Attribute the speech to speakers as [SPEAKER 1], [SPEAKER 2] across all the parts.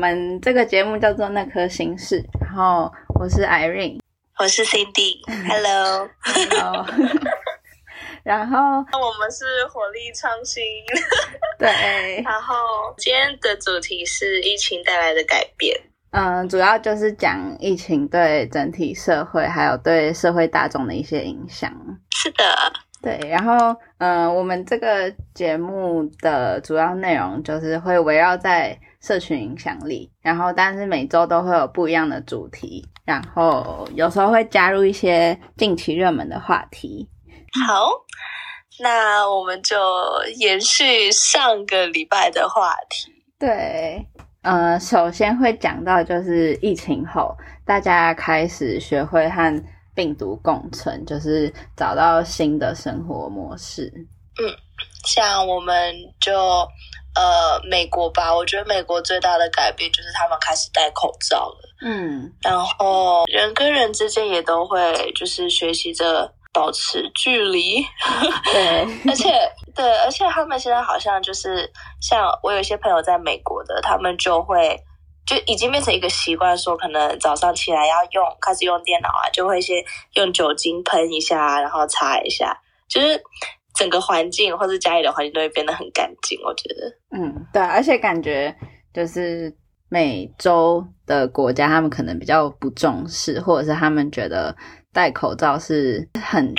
[SPEAKER 1] 们这个节目叫做《那颗心事》，然后我是 Irene，
[SPEAKER 2] 我是 Cindy，Hello，Hello，
[SPEAKER 1] 然后
[SPEAKER 2] 我们是火力创新，
[SPEAKER 1] 对，
[SPEAKER 2] 然后今天的主题是疫情带来的改变，
[SPEAKER 1] 嗯，主要就是讲疫情对整体社会还有对社会大众的一些影响。
[SPEAKER 2] 是的。
[SPEAKER 1] 对，然后，嗯，我们这个节目的主要内容就是会围绕在社群影响力，然后，但是每周都会有不一样的主题，然后有时候会加入一些近期热门的话题。
[SPEAKER 2] 好，那我们就延续上个礼拜的话题。
[SPEAKER 1] 对，呃，首先会讲到就是疫情后，大家开始学会和。病毒共存，就是找到新的生活模式。
[SPEAKER 2] 嗯，像我们就呃美国吧，我觉得美国最大的改变就是他们开始戴口罩了。嗯，然后人跟人之间也都会就是学习着保持距离。
[SPEAKER 1] 对，
[SPEAKER 2] 而且对，而且他们现在好像就是像我有一些朋友在美国的，他们就会。就已经变成一个习惯，说可能早上起来要用，开始用电脑啊，就会先用酒精喷一下，然后擦一下，就是整个环境或者家里的环境都会变得很干净。我觉得，
[SPEAKER 1] 嗯，对，而且感觉就是美洲的国家，他们可能比较不重视，或者是他们觉得戴口罩是很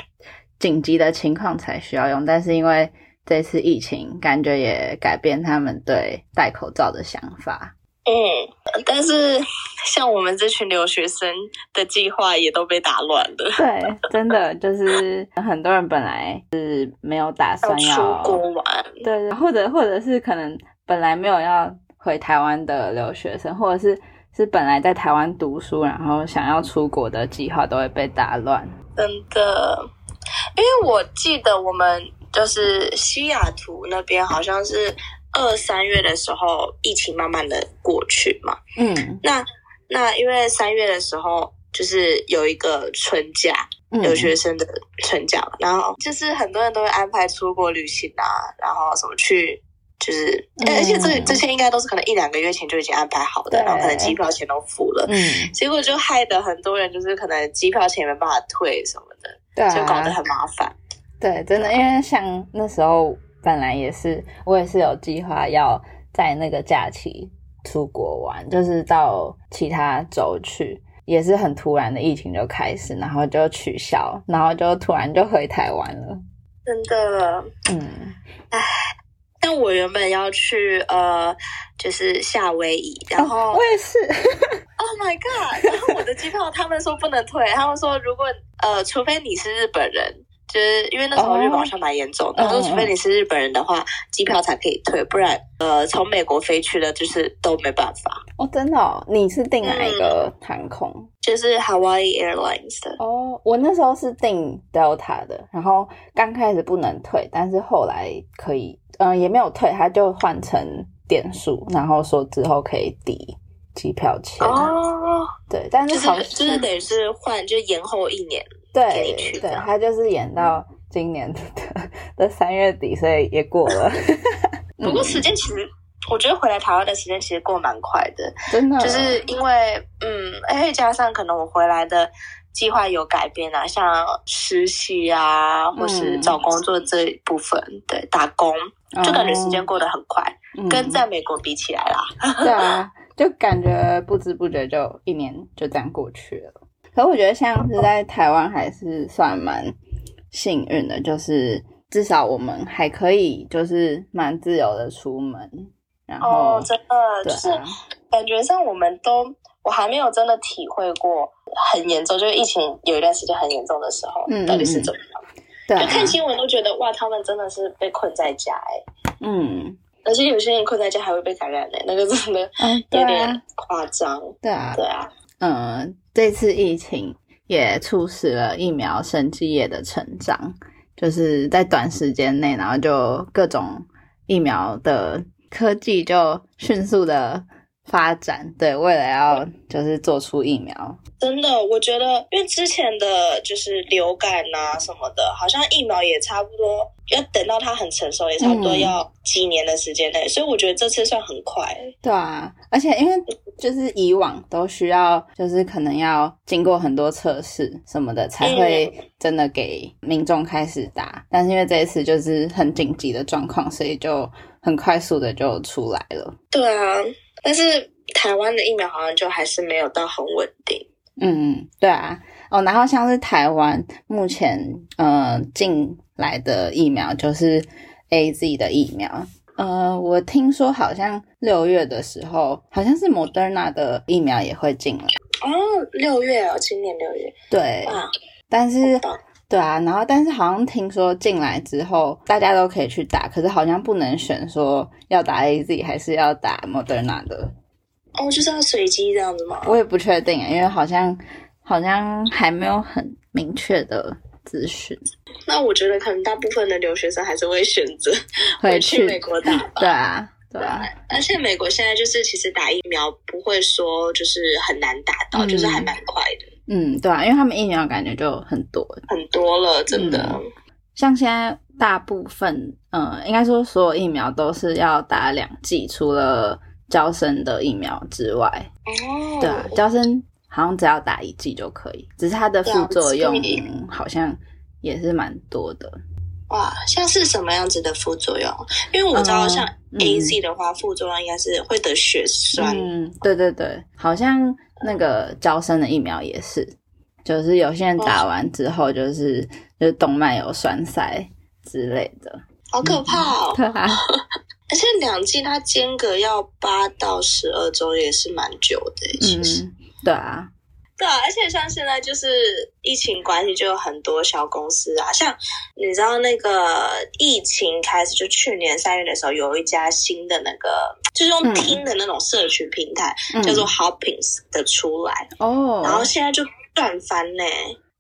[SPEAKER 1] 紧急的情况才需要用，但是因为这次疫情，感觉也改变他们对戴口罩的想法。
[SPEAKER 2] 嗯，但是像我们这群留学生的计划也都被打乱了。
[SPEAKER 1] 对，真的就是很多人本来是没有打算
[SPEAKER 2] 要出国玩，
[SPEAKER 1] 对，或者或者是可能本来没有要回台湾的留学生，或者是是本来在台湾读书，然后想要出国的计划都会被打乱。
[SPEAKER 2] 真的，因为我记得我们就是西雅图那边好像是。二三月的时候，疫情慢慢的过去嘛。嗯，那那因为三月的时候就是有一个春假，留学生的春假，然后就是很多人都会安排出国旅行啊，然后什么去，就是而且这这些应该都是可能一两个月前就已经安排好的，然后可能机票钱都付了，嗯，结果就害得很多人就是可能机票钱没办法退什么的，
[SPEAKER 1] 对，
[SPEAKER 2] 就搞得很麻烦。
[SPEAKER 1] 对，真的，因为像那时候。本来也是，我也是有计划要在那个假期出国玩，就是到其他州去，也是很突然的疫情就开始，然后就取消，然后就突然就回台湾了。
[SPEAKER 2] 真的，嗯，唉，但我原本要去呃，就是夏威夷，然后
[SPEAKER 1] 我也是，
[SPEAKER 2] Oh my god！然后我的机票他们说不能退，他们说如果呃，除非你是日本人。就是因为那时候日本好像蛮严重的，说除非你是日本人的话，机票才可以退，不然呃从美国飞去的，就是都没办法。
[SPEAKER 1] 哦，真的？你是订哪一个航空？
[SPEAKER 2] 就是 Hawaii Airlines 的。
[SPEAKER 1] 哦，我那时候是订 Delta 的，然后刚开始不能退，但是后来可以，嗯，也没有退，他就换成点数，然后说之后可以抵机票钱。哦，对，但是好
[SPEAKER 2] 就是等于是换，就延后一年。
[SPEAKER 1] 对对，他就是演到今年的的三月底，所以也过了。
[SPEAKER 2] 不过时间其实，我觉得回来台湾的时间其实过蛮快的，
[SPEAKER 1] 真的。
[SPEAKER 2] 就是因为，嗯，哎，加上可能我回来的计划有改变啊，像实习啊，或是找工作这一部分，对，打工，就感觉时间过得很快，跟在美国比起来啦。
[SPEAKER 1] 对啊，就感觉不知不觉就一年就这样过去了。可我觉得像是在台湾还是算蛮幸运的，就是至少我们还可以就是蛮自由的出门。然后
[SPEAKER 2] 真的就是感觉上我们都我还没有真的体会过很严重，就是疫情有一段时间很严重的时候，嗯到底是怎么样？
[SPEAKER 1] 对，
[SPEAKER 2] 就看新闻都觉得哇，他们真的是被困在家哎。嗯，而且有些人困在家还会被感染哎，那个真的有点夸张。
[SPEAKER 1] 对啊，
[SPEAKER 2] 对啊。
[SPEAKER 1] 嗯，这次疫情也促使了疫苗生技业的成长，就是在短时间内，然后就各种疫苗的科技就迅速的发展，对，为了要就是做出疫苗，
[SPEAKER 2] 真的，我觉得，因为之前的就是流感啊什么的，好像疫苗也差不多要等到它很成熟，也差不多要几年的时间内，所以我觉得这次算很快。
[SPEAKER 1] 对啊，而且因为就是以往都需要，就是可能要经过很多测试什么的，才会真的给民众开始打，但是因为这一次就是很紧急的状况，所以就很快速的就出来了。
[SPEAKER 2] 对啊。但是台湾的疫苗好像就还是没有到很稳定。
[SPEAKER 1] 嗯，对啊，哦，然后像是台湾目前呃进来的疫苗就是 A Z 的疫苗，呃，我听说好像六月的时候，好像是 Moderna 的疫苗也会进来。
[SPEAKER 2] 哦，六月哦，今年六月。
[SPEAKER 1] 对，但是对啊，然后但是好像听说进来之后，大家都可以去打，可是好像不能选说要打 A Z 还是要打 Moderna 的。
[SPEAKER 2] 哦，就是要随机这样子吗？
[SPEAKER 1] 我也不确定，因为好像好像还没有很明确的资讯。
[SPEAKER 2] 那我觉得可能大部分的留学生还是会选择
[SPEAKER 1] 回
[SPEAKER 2] 去美国打吧。
[SPEAKER 1] 对啊，对啊。
[SPEAKER 2] 而且美国现在就是其实打疫苗不会说就是很难打到，就是还蛮。
[SPEAKER 1] 嗯，对啊，因为他们疫苗感觉就很多
[SPEAKER 2] 很多了，真的。
[SPEAKER 1] 像现在大部分，嗯，应该说所有疫苗都是要打两剂，除了交生的疫苗之外。哦。对啊，交生好像只要打一剂就可以，只是它的副作用好像也是蛮多的。
[SPEAKER 2] 哇，像是什么样子的副作用？因为我知道像 A Z 的话，副作用应该是会得血栓。
[SPEAKER 1] 嗯，对对对，好像。那个招生的疫苗也是，就是有些人打完之后，就是就是动脉有栓塞之类的，
[SPEAKER 2] 好可怕
[SPEAKER 1] 哦！对啊，
[SPEAKER 2] 而且两剂它间隔要八到十二周，也是蛮久的。其实，
[SPEAKER 1] 对啊。
[SPEAKER 2] 对啊，而且像现在就是疫情关系，就有很多小公司啊，像你知道那个疫情开始，就去年三月的时候，有一家新的那个就是用听的那种社群平台，叫做 Hopins 的出来哦，然后现在就赚翻呢。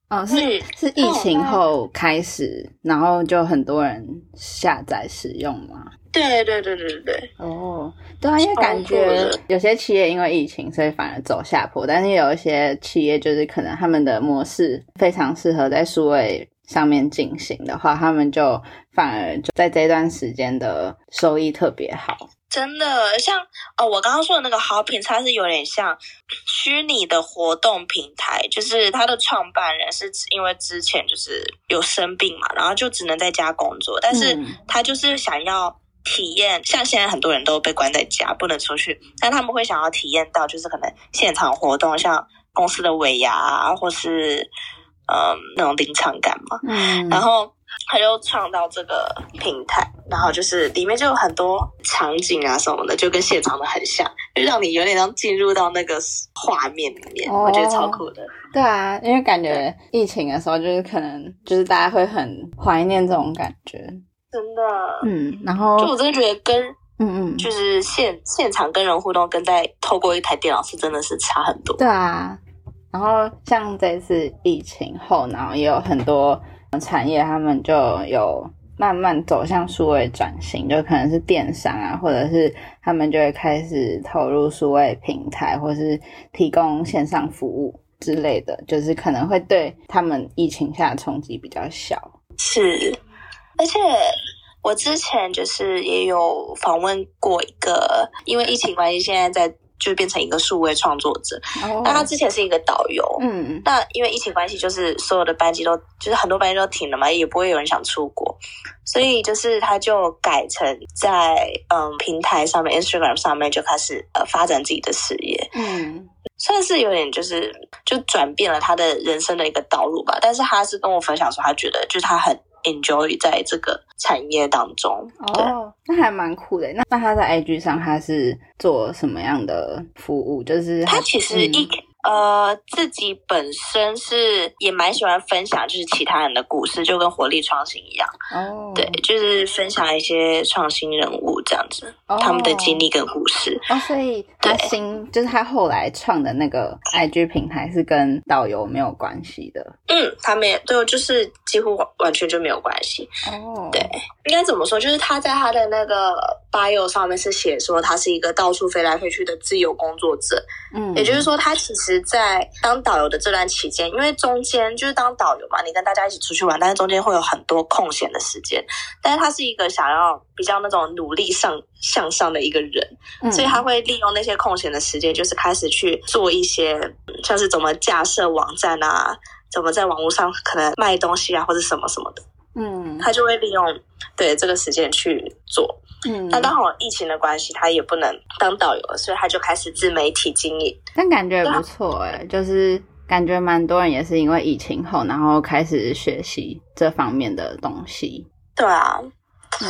[SPEAKER 1] 哦，是是疫情后开始，然后就很多人下载使用吗？
[SPEAKER 2] 对对对对对对。
[SPEAKER 1] 哦，对啊，因为感觉有些企业因为疫情，所以反而走下坡，但是有一些企业就是可能他们的模式非常适合在数位上面进行的话，他们就反而就在这段时间的收益特别好。
[SPEAKER 2] 真的像哦，我刚刚说的那个好品，它是有点像虚拟的活动平台，就是它的创办人是因为之前就是有生病嘛，然后就只能在家工作，但是他就是想要体验，像现在很多人都被关在家不能出去，但他们会想要体验到，就是可能现场活动，像公司的尾牙或是嗯那种临场感嘛，嗯，然后。他就创造这个平台，然后就是里面就有很多场景啊什么的，就跟现场的很像，就让你有点像进入到那个画面里面，我觉得超酷的。
[SPEAKER 1] 对啊，因为感觉疫情的时候，就是可能就是大家会很怀念这种感觉，
[SPEAKER 2] 真的。
[SPEAKER 1] 嗯，然后
[SPEAKER 2] 就我真的觉得跟嗯嗯，就是现现场跟人互动，跟在透过一台电脑是真的是差很多。
[SPEAKER 1] 对啊，然后像这次疫情后，然后也有很多。产业他们就有慢慢走向数位转型，就可能是电商啊，或者是他们就会开始投入数位平台，或是提供线上服务之类的，就是可能会对他们疫情下的冲击比较小。
[SPEAKER 2] 是，而且我之前就是也有访问过一个，因为疫情关系，现在在。就变成一个数位创作者。那他之前是一个导游，嗯，那因为疫情关系，就是所有的班级都，就是很多班级都停了嘛，也不会有人想出国，所以就是他就改成在嗯平台上面，Instagram 上面就开始呃发展自己的事业，嗯，算是有点就是就转变了他的人生的一个道路吧。但是他是跟我分享说，他觉得就是他很。Enjoy 在这个产业当中哦，
[SPEAKER 1] 那还蛮酷的。那那他在 IG 上他是做什么样的服务？就是
[SPEAKER 2] 他其实一。呃，自己本身是也蛮喜欢分享，就是其他人的故事，就跟活力创新一样。哦，对，就是分享一些创新人物这样子，他们的经历跟故事。
[SPEAKER 1] 哦，所以他新就是他后来创的那个 IG 平台是跟导游没有关系的。
[SPEAKER 2] 嗯，他没有，对，就是几乎完全就没有关系。哦，对，应该怎么说？就是他在他的那个 bio 上面是写说他是一个到处飞来飞去的自由工作者，嗯，也就是说他其实，在当导游的这段期间，因为中间就是当导游嘛，你跟大家一起出去玩，但是中间会有很多空闲的时间，但是他是一个想要比较那种努力上向上的一个人，所以他会利用那些空闲的时间，就是开始去做一些像是怎么架设网站啊，怎么在网络上可能卖东西啊，或者什么什么的，嗯，他就会利用对这个时间去做。嗯，那刚好疫情的关系，他也不能当导游了，所以他就开始自媒体经营。
[SPEAKER 1] 但感觉不错哎，就是感觉蛮多人也是因为疫情后，然后开始学习这方面的东西。
[SPEAKER 2] 对啊，
[SPEAKER 1] 嗯，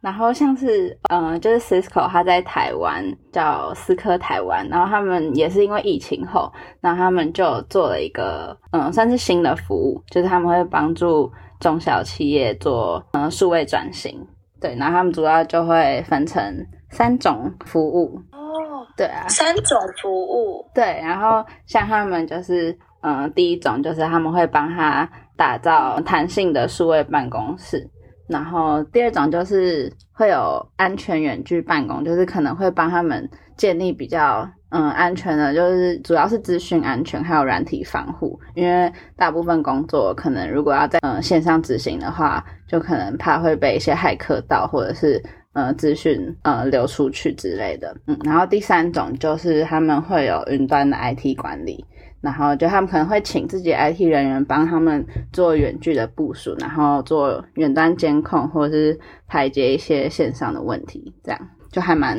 [SPEAKER 1] 然后像是嗯，就是 Cisco 他在台湾叫思科台湾，然后他们也是因为疫情后，然后他们就做了一个嗯，算是新的服务，就是他们会帮助中小企业做嗯数位转型。对，然后他们主要就会分成三种服务哦，对啊，
[SPEAKER 2] 三种服务，
[SPEAKER 1] 对，然后像他们就是，嗯，第一种就是他们会帮他打造弹性的数位办公室，然后第二种就是会有安全远距办公，就是可能会帮他们建立比较。嗯，安全的，就是主要是资讯安全，还有软体防护。因为大部分工作可能如果要在嗯线上执行的话，就可能怕会被一些骇客盗，或者是呃资讯呃流出去之类的。嗯，然后第三种就是他们会有云端的 IT 管理，然后就他们可能会请自己 IT 人员帮他们做远距的部署，然后做远端监控，或者是排解一些线上的问题，这样。就还蛮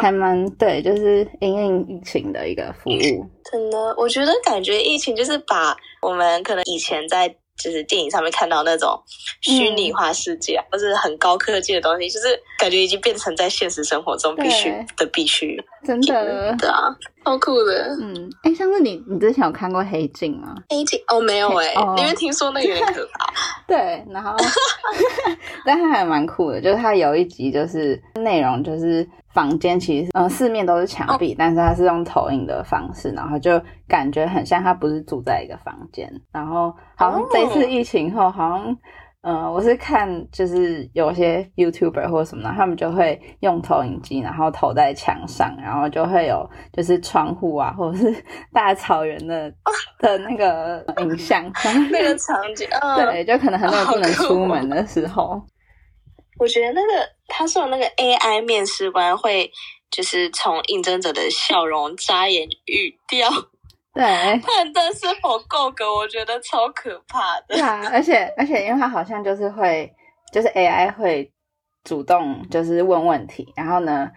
[SPEAKER 1] 还蛮对，就是因应疫情的一个服务。
[SPEAKER 2] 真的，我觉得感觉疫情就是把我们可能以前在就是电影上面看到那种虚拟化世界，或是很高科技的东西，就是感觉已经变成在现实生活中必须的必须。
[SPEAKER 1] 真的，
[SPEAKER 2] 对啊，超酷的。
[SPEAKER 1] 嗯，哎，像是你，你之前有看过《黑镜》吗？
[SPEAKER 2] 黑镜哦，没有哎，因为听说那有点可怕。
[SPEAKER 1] 对，然后，但它还蛮酷的，就是它有一集就是内容就是房间其实嗯四面都是墙壁，但是它是用投影的方式，然后就感觉很像他不是住在一个房间。然后好像这次疫情后好像。嗯，我是看就是有些 YouTuber 或者什么的，他们就会用投影机，然后投在墙上，然后就会有就是窗户啊，或者是 大草原的的那个影像，
[SPEAKER 2] 那个场景，
[SPEAKER 1] 对，就可能很多人不能出门的时候。
[SPEAKER 2] 我觉得那个他说的那个 AI 面试官会就是从应征者的笑容、眨眼、语调。
[SPEAKER 1] 对，
[SPEAKER 2] 判断是否够格，我觉得超可怕的。
[SPEAKER 1] 对啊，而且而且，因为它好像就是会，就是 AI 会主动就是问问题，然后呢，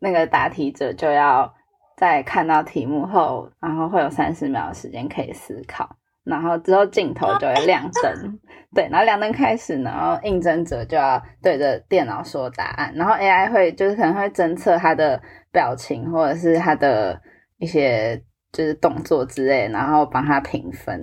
[SPEAKER 1] 那个答题者就要在看到题目后，然后会有三十秒的时间可以思考，然后之后镜头就会亮灯，对，然后亮灯开始，然后应征者就要对着电脑说答案，然后 AI 会就是可能会侦测他的表情或者是他的一些。就是动作之类，然后帮他评分。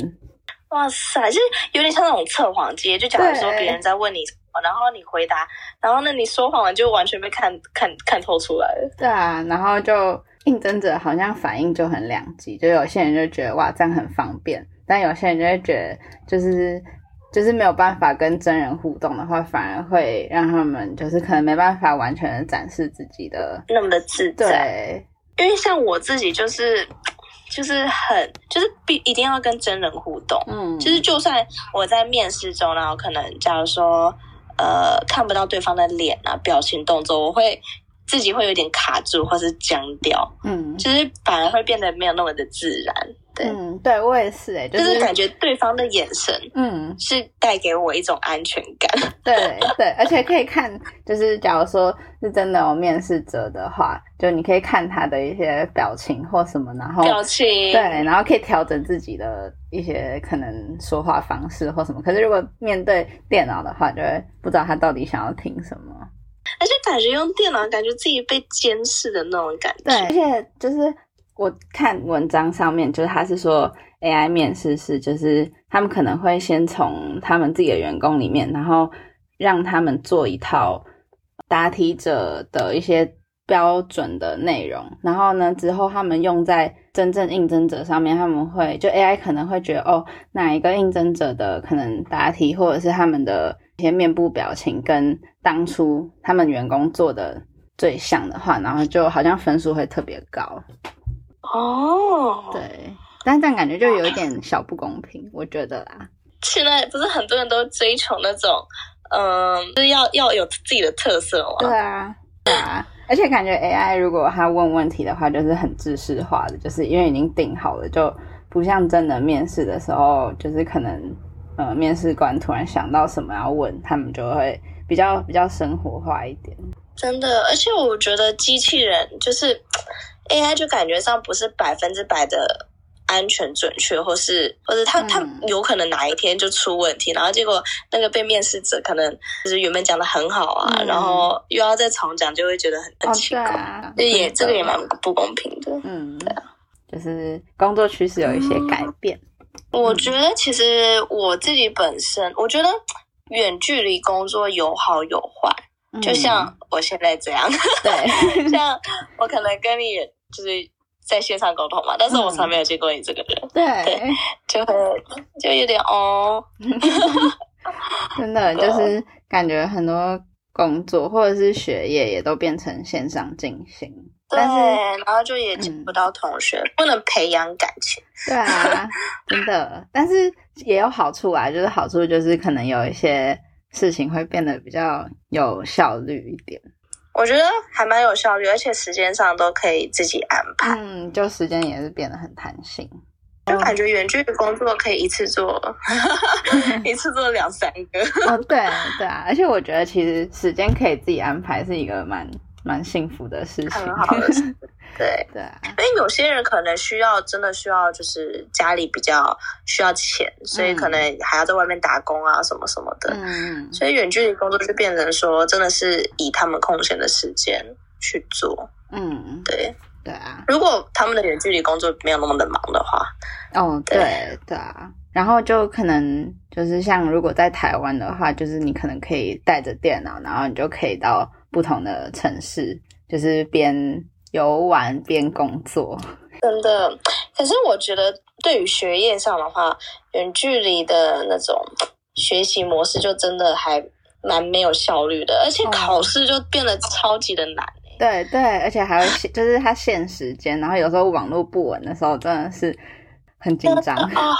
[SPEAKER 2] 哇塞，就是有点像那种测谎机，就假如说别人在问你什么，然后你回答，然后那你说谎了，就完全被看看看透出来了。
[SPEAKER 1] 对啊，然后就应征者好像反应就很两极，就有些人就觉得哇这样很方便，但有些人就会觉得就是就是没有办法跟真人互动的话，反而会让他们就是可能没办法完全的展示自己的
[SPEAKER 2] 那么的自
[SPEAKER 1] 在。
[SPEAKER 2] 因为像我自己就是。就是很，就是必一定要跟真人互动，嗯，就是就算我在面试中，然后可能假如说，呃，看不到对方的脸啊、表情、动作，我会自己会有点卡住或是僵掉，嗯，就是反而会变得没有那么的自然。
[SPEAKER 1] 嗯，对我也是哎，
[SPEAKER 2] 就是感觉对方的眼神，嗯，是带给我一种安全感。
[SPEAKER 1] 对对，而且可以看，就是假如说是真的有面试者的话，就你可以看他的一些表情或什么，然后
[SPEAKER 2] 表情
[SPEAKER 1] 对，然后可以调整自己的一些可能说话方式或什么。可是如果面对电脑的话，就会不知道他到底想要听什么，
[SPEAKER 2] 而且感觉用电脑，感觉自己被监视的那种感觉。
[SPEAKER 1] 对，而且就是。我看文章上面，就是他是说 AI 面试是，就是他们可能会先从他们自己的员工里面，然后让他们做一套答题者的一些标准的内容，然后呢之后他们用在真正应征者上面，他们会就 AI 可能会觉得哦，哪一个应征者的可能答题或者是他们的一些面部表情跟当初他们员工做的。最像的话，然后就好像分数会特别高。
[SPEAKER 2] 哦，
[SPEAKER 1] 对，但这样感觉就有一点小不公平，我觉得啦。
[SPEAKER 2] 现在不是很多人都追求那种，嗯，就是要要有自己的特色嘛？
[SPEAKER 1] 对啊，对啊。而且感觉 AI 如果他问问题的话，就是很知识化的，就是因为已经定好了，就不像真的面试的时候，就是可能呃面试官突然想到什么要问，他们就会比较比较生活化一点。
[SPEAKER 2] 真的，而且我觉得机器人就是 AI，就感觉上不是百分之百的。安全准确，或是或者他他有可能哪一天就出问题，然后结果那个被面试者可能就是原本讲的很好啊，然后又要再重讲，就会觉得很很奇怪，这也这个也蛮不公平的。嗯，对啊，
[SPEAKER 1] 就是工作趋势有一些改变。
[SPEAKER 2] 我觉得其实我自己本身，我觉得远距离工作有好有坏，就像我现在这样，
[SPEAKER 1] 对，
[SPEAKER 2] 像我可能跟你就是。在线上沟通嘛，但是我从来没有见过你这个人，
[SPEAKER 1] 对，
[SPEAKER 2] 就会就有点哦，
[SPEAKER 1] 真的就是感觉很多工作或者是学业也都变成线上进行，
[SPEAKER 2] 对，然后就也见不到同学，不能培养感情，
[SPEAKER 1] 对啊，真的，但是也有好处啊，就是好处就是可能有一些事情会变得比较有效率一点。
[SPEAKER 2] 我觉得还蛮有效率，而且时间上都可以自己安排。
[SPEAKER 1] 嗯，就时间也是变得很弹性，
[SPEAKER 2] 就感觉远距的工作可以一次做，一次做两三个。
[SPEAKER 1] 哦，对对啊，而且我觉得其实时间可以自己安排是一个蛮。蛮幸福的事情，
[SPEAKER 2] 很好的，对
[SPEAKER 1] 对啊。
[SPEAKER 2] 因为有些人可能需要，真的需要，就是家里比较需要钱，所以可能还要在外面打工啊，什么什么的。嗯，所以远距离工作就变成说，真的是以他们空闲的时间去做。嗯，对
[SPEAKER 1] 对啊。
[SPEAKER 2] 如果他们的远距离工作没有那么的忙的话，
[SPEAKER 1] 哦，对对啊。然后就可能就是像如果在台湾的话，就是你可能可以带着电脑，然后你就可以到。不同的城市，就是边游玩边工作，
[SPEAKER 2] 真的。可是我觉得，对于学业上的话，远距离的那种学习模式，就真的还蛮没有效率的，而且考试就变得超级的难。
[SPEAKER 1] 对对，而且还会，就是它限时间，然后有时候网络不稳的时候，真的是很紧张啊。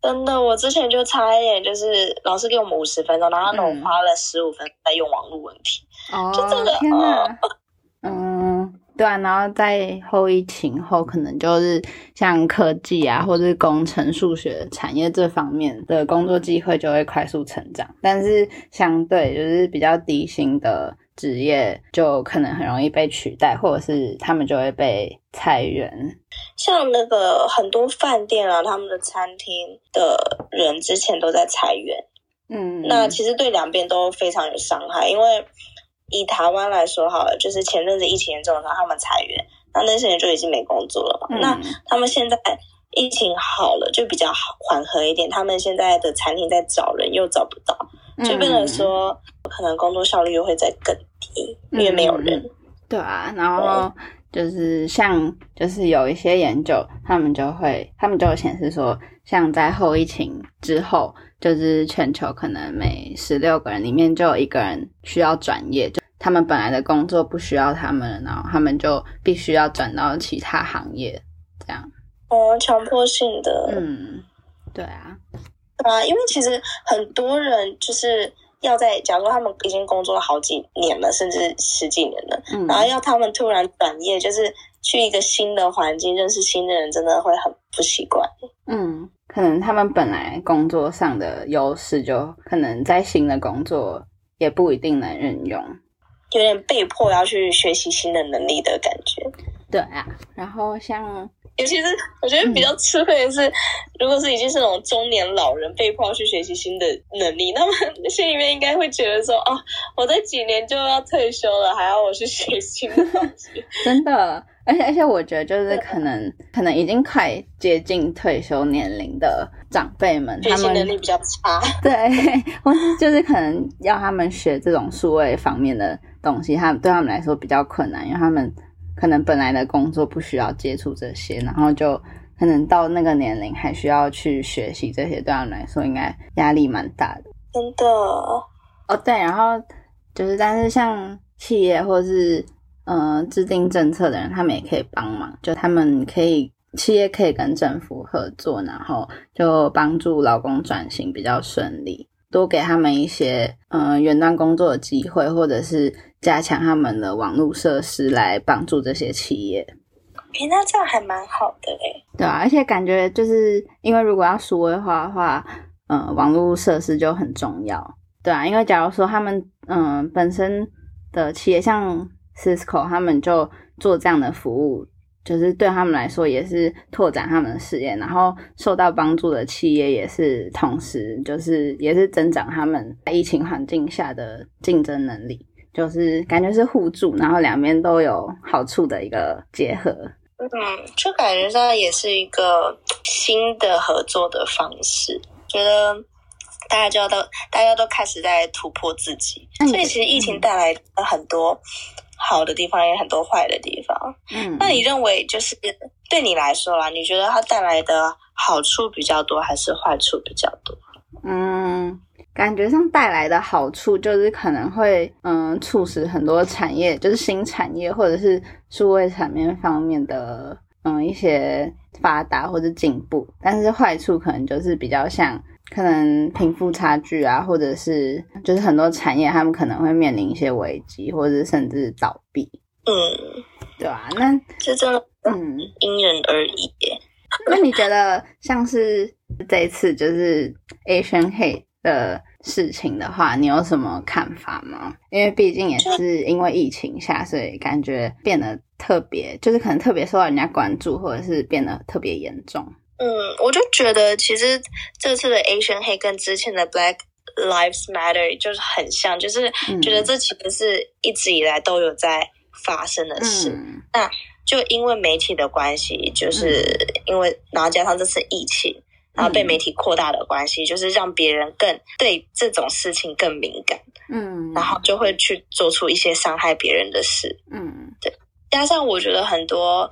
[SPEAKER 2] 真的，我之前就差一点，就是老师给我们五十分钟，然后我花了十五分在用网络问题，就真的，
[SPEAKER 1] 嗯，对啊，然后在后疫情后，可能就是像科技啊，或者是工程、数学产业这方面的工作机会就会快速成长，但是相对就是比较低薪的。职业就可能很容易被取代，或者是他们就会被裁员。
[SPEAKER 2] 像那个很多饭店啊，他们的餐厅的人之前都在裁员。嗯，那其实对两边都非常有伤害。因为以台湾来说，好了，就是前阵子疫情严重的时候，他们裁员，那那些人就已经没工作了嘛。那他们现在疫情好了，就比较缓和一点。他们现在的餐厅在找人，又找不到。就变成说，可能工作效率又会再更低，因为没有人。
[SPEAKER 1] 对啊，然后就是像，就是有一些研究，他们就会，他们就显示说，像在后疫情之后，就是全球可能每十六个人里面就有一个人需要转业，就他们本来的工作不需要他们，然后他们就必须要转到其他行业，这样。
[SPEAKER 2] 哦，强迫性的。
[SPEAKER 1] 嗯，对啊。
[SPEAKER 2] 啊，因为其实很多人就是要在，假如他们已经工作了好几年了，甚至十几年了，然后要他们突然转业，就是去一个新的环境认识新的人，真的会很不习惯。
[SPEAKER 1] 嗯，可能他们本来工作上的优势，就可能在新的工作也不一定能运用，
[SPEAKER 2] 有点被迫要去学习新的能力的感觉。
[SPEAKER 1] 对啊，然后像。
[SPEAKER 2] 尤其是我觉得比较吃亏的是，如果是已经是那种中年老人被迫去学习新的能力，那么心里面应该会觉得说：“哦，我这几年就要退休了，还要我去学新的东西。”
[SPEAKER 1] 真的，而且而且我觉得就是可能可能已经快接近退休年龄的长辈们，他们
[SPEAKER 2] 能力比较差，
[SPEAKER 1] 对，或是就是可能要他们学这种数位方面的东西，他们对他们来说比较困难，因为他们。可能本来的工作不需要接触这些，然后就可能到那个年龄还需要去学习这些，对他们来说应该压力蛮大的。
[SPEAKER 2] 真的哦，
[SPEAKER 1] 对，然后就是，但是像企业或是呃制定政策的人，他们也可以帮忙，就他们可以企业可以跟政府合作，然后就帮助劳工转型比较顺利，多给他们一些呃远端工作的机会，或者是加强他们的网络设施来帮助这些企业。
[SPEAKER 2] 诶，那这样还蛮好的嘞。
[SPEAKER 1] 对啊，而且感觉就是因为如果要数位化的话，呃，网络设施就很重要。对啊，因为假如说他们嗯本身的企业像 Cisco，他们就做这样的服务，就是对他们来说也是拓展他们的事业，然后受到帮助的企业也是同时就是也是增长他们在疫情环境下的竞争能力，就是感觉是互助，然后两边都有好处的一个结合。
[SPEAKER 2] 嗯，就感觉上也是一个新的合作的方式，觉得大家就要都大家都开始在突破自己，所以其实疫情带来了很多好的地方，也很多坏的地方。嗯，那你认为就是对你来说啦，你觉得它带来的好处比较多，还是坏处比较多？
[SPEAKER 1] 嗯。感觉上带来的好处就是可能会嗯促使很多产业，就是新产业或者是数位产业方面的嗯一些发达或者进步，但是坏处可能就是比较像可能贫富差距啊，或者是就是很多产业他们可能会面临一些危机，或者甚至倒闭。
[SPEAKER 2] 嗯，
[SPEAKER 1] 对啊，那
[SPEAKER 2] 这真的嗯因人而异。
[SPEAKER 1] 那你觉得像是这一次就是 Asian Hate？的事情的话，你有什么看法吗？因为毕竟也是因为疫情下，所以感觉变得特别，就是可能特别受到人家关注，或者是变得特别严重。
[SPEAKER 2] 嗯，我就觉得其实这次的 Asian Hate 跟之前的 Black Lives Matter 就是很像，就是觉得这其实是一直以来都有在发生的事。那就因为媒体的关系，就是因为然后加上这次疫情。然后被媒体扩大的关系，就是让别人更对这种事情更敏感，嗯，然后就会去做出一些伤害别人的事，嗯，对。加上我觉得很多，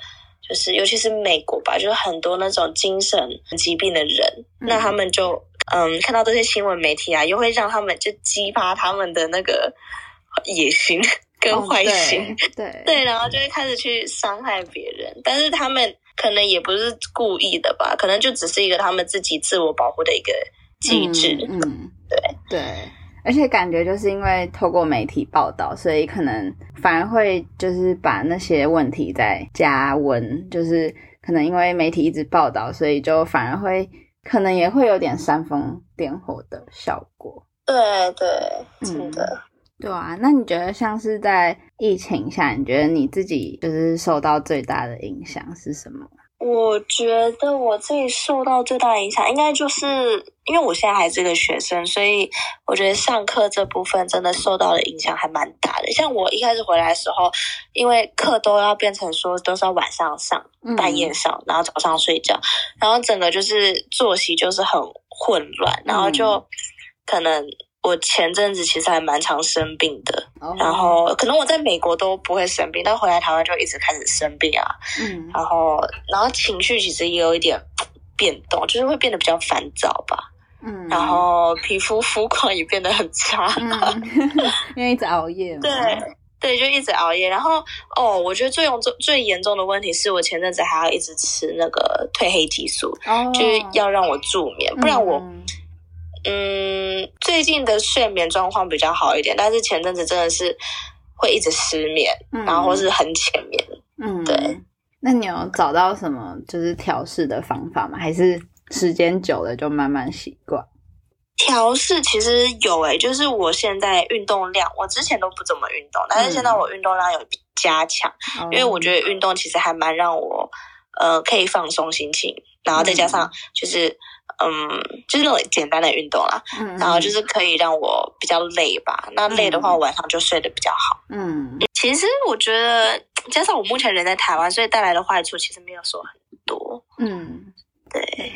[SPEAKER 2] 就是尤其是美国吧，就是很多那种精神疾病的人，那他们就嗯看到这些新闻媒体啊，又会让他们就激发他们的那个野心跟坏心，
[SPEAKER 1] 对。
[SPEAKER 2] 对，然后就会开始去伤害别人，但是他们。可能也不是故意的吧，可能就只是一个他们自己自我保护的一个机制。嗯，对。
[SPEAKER 1] 对，而且感觉就是因为透过媒体报道，所以可能反而会就是把那些问题再加温，就是可能因为媒体一直报道，所以就反而会可能也会有点煽风点火的效果。
[SPEAKER 2] 对对，真的。
[SPEAKER 1] 对啊，那你觉得像是在疫情下，你觉得你自己就是受到最大的影响是什么？
[SPEAKER 2] 我觉得我自己受到最大的影响，应该就是因为我现在还是个学生，所以我觉得上课这部分真的受到的影响还蛮大的。像我一开始回来的时候，因为课都要变成说都是要晚上上、半夜上，然后早上睡觉，然后整个就是作息就是很混乱，然后就可能。我前阵子其实还蛮常生病的，然后可能我在美国都不会生病，但回来台湾就一直开始生病啊。嗯，然后然后情绪其实也有一点变动，就是会变得比较烦躁吧。嗯，然后皮肤肤况也变得很差，
[SPEAKER 1] 因为一直熬夜。
[SPEAKER 2] 对对，就一直熬夜。然后哦，我觉得最严重最严重的问题是我前阵子还要一直吃那个褪黑激素，就是要让我助眠，不然我。嗯，最近的睡眠状况比较好一点，但是前阵子真的是会一直失眠，然后或是很浅眠。嗯，对。
[SPEAKER 1] 那你有找到什么就是调试的方法吗？还是时间久了就慢慢习惯？
[SPEAKER 2] 调试其实有诶，就是我现在运动量，我之前都不怎么运动，但是现在我运动量有加强，因为我觉得运动其实还蛮让我呃可以放松心情，然后再加上就是。嗯，就是那种简单的运动啦，嗯然后就是可以让我比较累吧。那累的话，晚上就睡得比较好。嗯，其实我觉得，加上我目前人在台湾，所以带来的坏处其实没有说很多。嗯，对。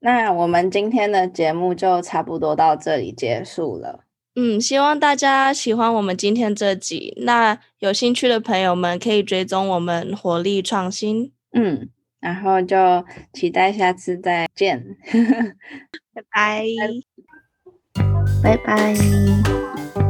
[SPEAKER 1] 那我们今天的节目就差不多到这里结束了。
[SPEAKER 3] 嗯，希望大家喜欢我们今天这集。那有兴趣的朋友们可以追踪我们活力创新。
[SPEAKER 1] 嗯。然后就期待下次再见，
[SPEAKER 3] 拜拜，
[SPEAKER 1] 拜拜。